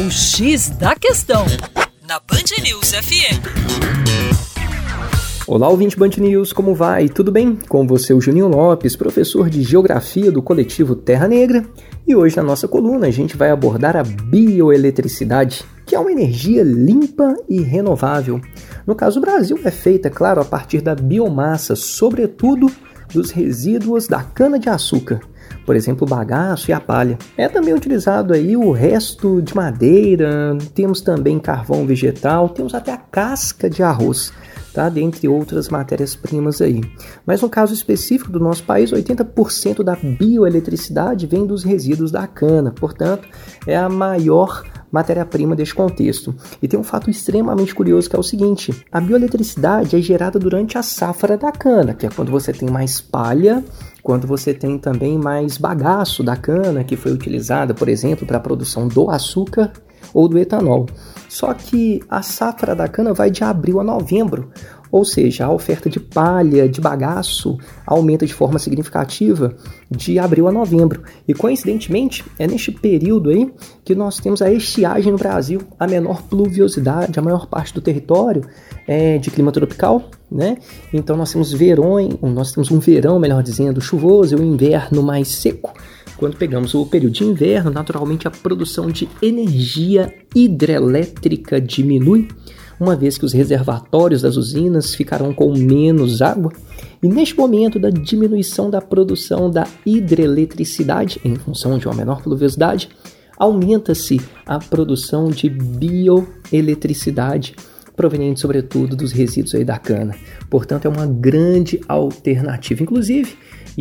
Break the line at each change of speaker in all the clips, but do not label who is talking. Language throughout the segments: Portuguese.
O X da Questão, na Band News FM.
Olá, ouvinte Band News, como vai? Tudo bem? Com você, o Juninho Lopes, professor de Geografia do coletivo Terra Negra. E hoje, na nossa coluna, a gente vai abordar a bioeletricidade, que é uma energia limpa e renovável. No caso, o Brasil é feita, é claro, a partir da biomassa, sobretudo dos resíduos da cana-de-açúcar por exemplo, o bagaço e a palha. É também utilizado aí o resto de madeira, temos também carvão vegetal, temos até a casca de arroz. Tá, dentre outras matérias-primas aí. Mas no caso específico do nosso país, 80% da bioeletricidade vem dos resíduos da cana, portanto, é a maior matéria-prima deste contexto. E tem um fato extremamente curioso que é o seguinte: a bioeletricidade é gerada durante a safra da cana, que é quando você tem mais palha quando você tem também mais bagaço da cana que foi utilizada, por exemplo, para a produção do açúcar ou do etanol. Só que a safra da cana vai de abril a novembro, ou seja, a oferta de palha, de bagaço, aumenta de forma significativa de abril a novembro. E coincidentemente, é neste período aí que nós temos a estiagem no Brasil, a menor pluviosidade, a maior parte do território é de clima tropical, né? Então nós temos verões, nós temos um verão, melhor dizendo, chuvoso e um inverno mais seco. Quando pegamos o período de inverno, naturalmente a produção de energia hidrelétrica diminui, uma vez que os reservatórios das usinas ficarão com menos água. E neste momento da diminuição da produção da hidroeletricidade, em função de uma menor pluviosidade, aumenta-se a produção de bioeletricidade proveniente sobretudo dos resíduos da cana. Portanto, é uma grande alternativa. Inclusive,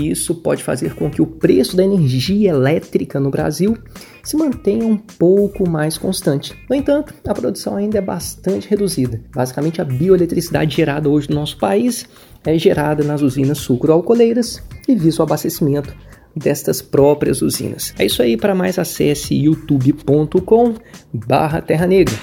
isso pode fazer com que o preço da energia elétrica no Brasil se mantenha um pouco mais constante. No entanto, a produção ainda é bastante reduzida. Basicamente, a bioeletricidade gerada hoje no nosso país é gerada nas usinas sucroalcooleiras e visa o abastecimento destas próprias usinas. É isso aí, para mais acesse youtube.com barra Terra Negra.